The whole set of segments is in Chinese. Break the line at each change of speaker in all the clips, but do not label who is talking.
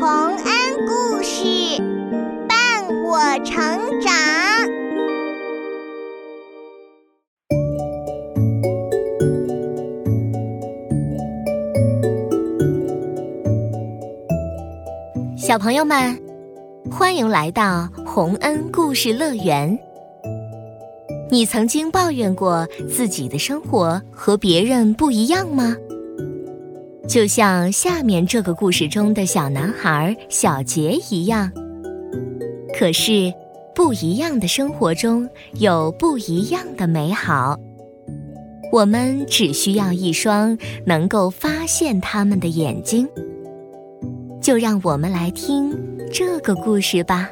洪恩故事伴我成长。
小朋友们，欢迎来到洪恩故事乐园。你曾经抱怨过自己的生活和别人不一样吗？就像下面这个故事中的小男孩小杰一样。可是，不一样的生活中有不一样的美好。我们只需要一双能够发现他们的眼睛。就让我们来听这个故事吧。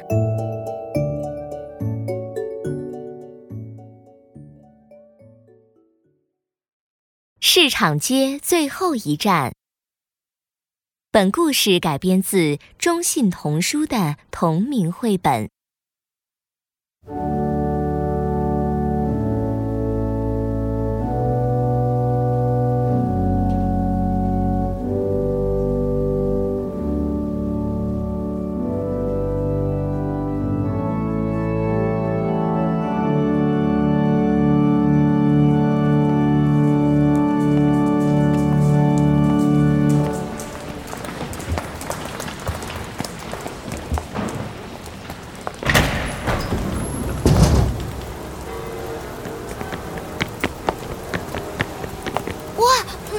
市场街最后一站。本故事改编自中信童书的同名绘本。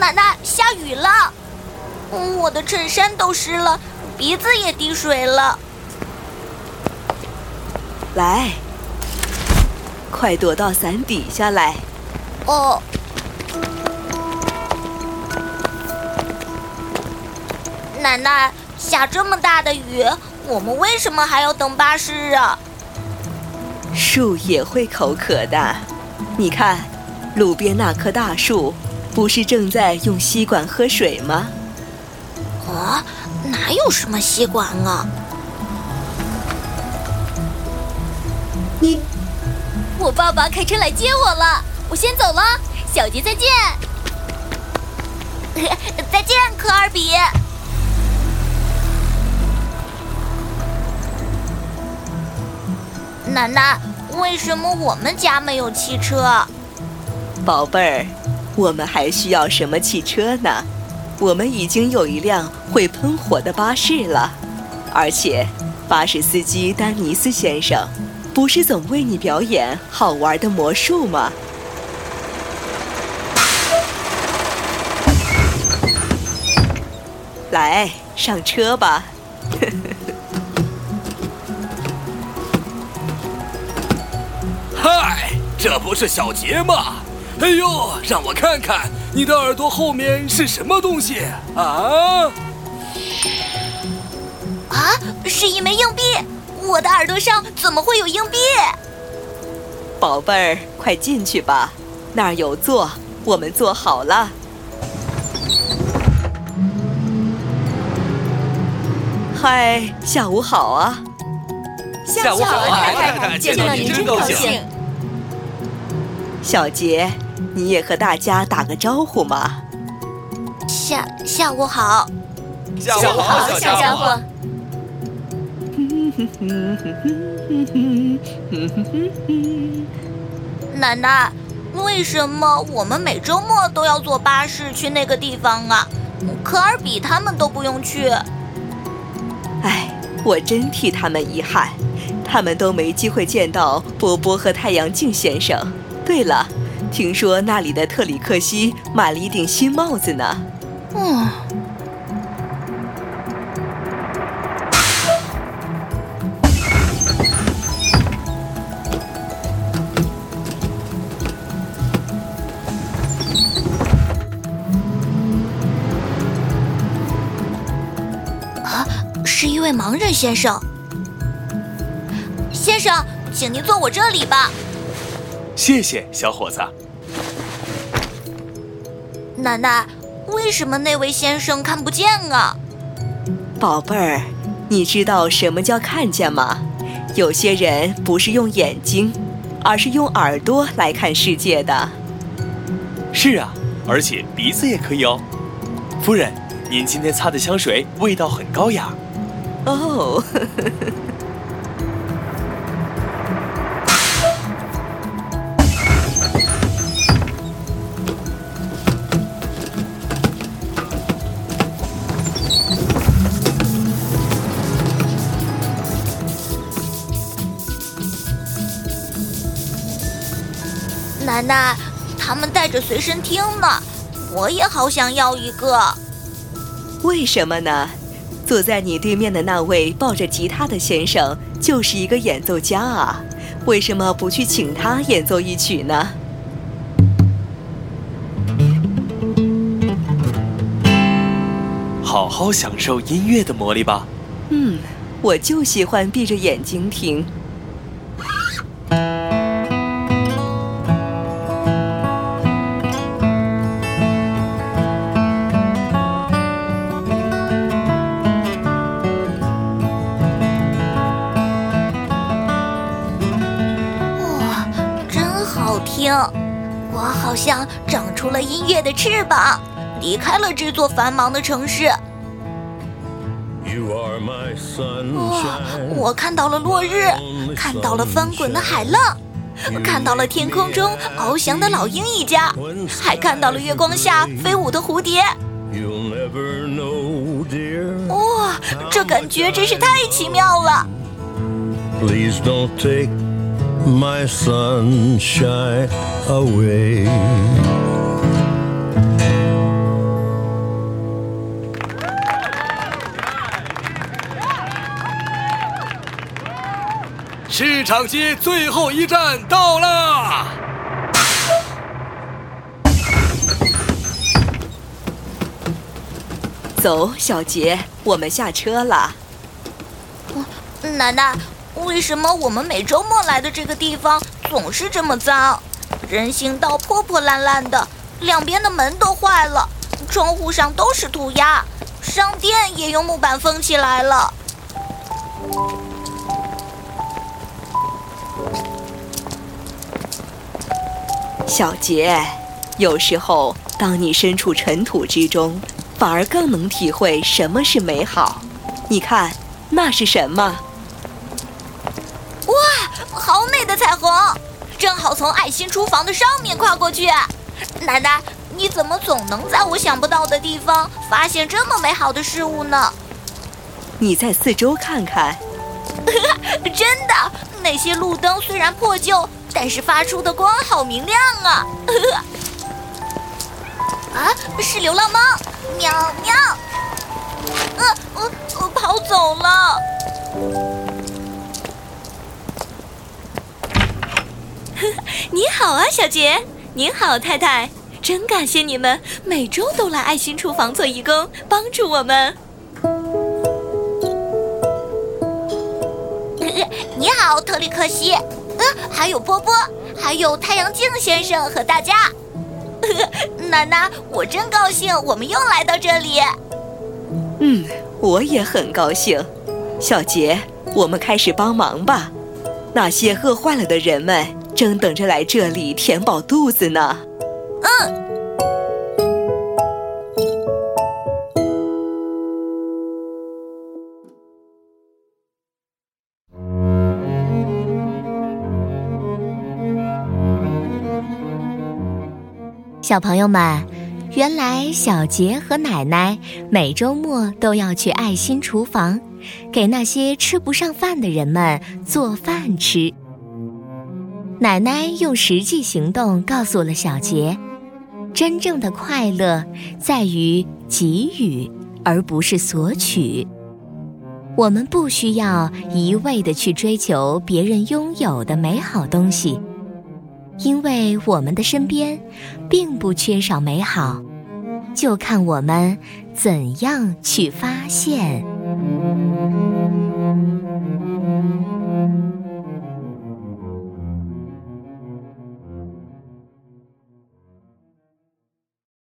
奶奶，下雨了，我的衬衫都湿了，鼻子也滴水了。
来，快躲到伞底下来。
哦。奶奶，下这么大的雨，我们为什么还要等巴士啊？
树也会口渴的，你看，路边那棵大树。不是正在用吸管喝水吗？
啊，哪有什么吸管啊？
你，我爸爸开车来接我了，我先走了，小杰再见。
再见，科尔比。奶奶，为什么我们家没有汽车？
宝贝儿。我们还需要什么汽车呢？我们已经有一辆会喷火的巴士了，而且巴士司机丹尼斯先生不是总为你表演好玩的魔术吗？来，上车吧！
嗨，这不是小杰吗？哎呦，让我看看你的耳朵后面是什么东西啊？
啊，是一枚硬币！我的耳朵上怎么会有硬币？
宝贝儿，快进去吧，那儿有座，我们坐好了。嗨，下午好啊！
下午好，太太，见到您真高兴。
小杰。你也和大家打个招呼嘛。
下下午好。
下午好，小家伙。
奶奶，为什么我们每周末都要坐巴士去那个地方啊？科尔比他们都不用去。
哎，我真替他们遗憾，他们都没机会见到波波和太阳镜先生。对了。听说那里的特里克西买了一顶新帽子呢。嗯。
啊，是一位盲人先生。先生，请您坐我这里吧。
谢谢，小伙子。
奶奶，为什么那位先生看不见啊？
宝贝儿，你知道什么叫看见吗？有些人不是用眼睛，而是用耳朵来看世界的。
是啊，而且鼻子也可以哦。夫人，您今天擦的香水味道很高雅。
哦。
奶奶，他们带着随身听呢，我也好想要一个。
为什么呢？坐在你对面的那位抱着吉他的先生就是一个演奏家啊，为什么不去请他演奏一曲呢？
好好享受音乐的魔力吧。
嗯，我就喜欢闭着眼睛听。
我好像长出了音乐的翅膀，离开了这座繁忙的城市。哇！我看到了落日，看到了翻滚的海浪，看到了天空中翱翔的老鹰一家，还看到了月光下飞舞的蝴蝶。哇！这感觉真是太奇妙了。My sunshine away
市场街最后一站到啦，
走，小杰，我们下车了。
奶奶。为什么我们每周末来的这个地方总是这么脏？人行道破破烂烂的，两边的门都坏了，窗户上都是涂鸦，商店也用木板封起来了。
小杰，有时候当你身处尘土之中，反而更能体会什么是美好。你看，那是什么？
的彩虹，正好从爱心厨房的上面跨过去。奶奶，你怎么总能在我想不到的地方发现这么美好的事物呢？
你在四周看看。
真的，那些路灯虽然破旧，但是发出的光好明亮啊！啊，是流浪猫，喵喵。呃，我我跑走了。
你好啊，小杰！您好，太太！真感谢你们每周都来爱心厨房做义工，帮助我们。
你好，特里克西。嗯，还有波波，还有太阳镜先生和大家。奶奶，我真高兴，我们又来到这里。
嗯，我也很高兴。小杰，我们开始帮忙吧。那些饿坏了的人们。正等着来这里填饱肚子呢。嗯。
小朋友们，原来小杰和奶奶每周末都要去爱心厨房，给那些吃不上饭的人们做饭吃。奶奶用实际行动告诉了小杰，真正的快乐在于给予，而不是索取。我们不需要一味的去追求别人拥有的美好东西，因为我们的身边并不缺少美好，就看我们怎样去发现。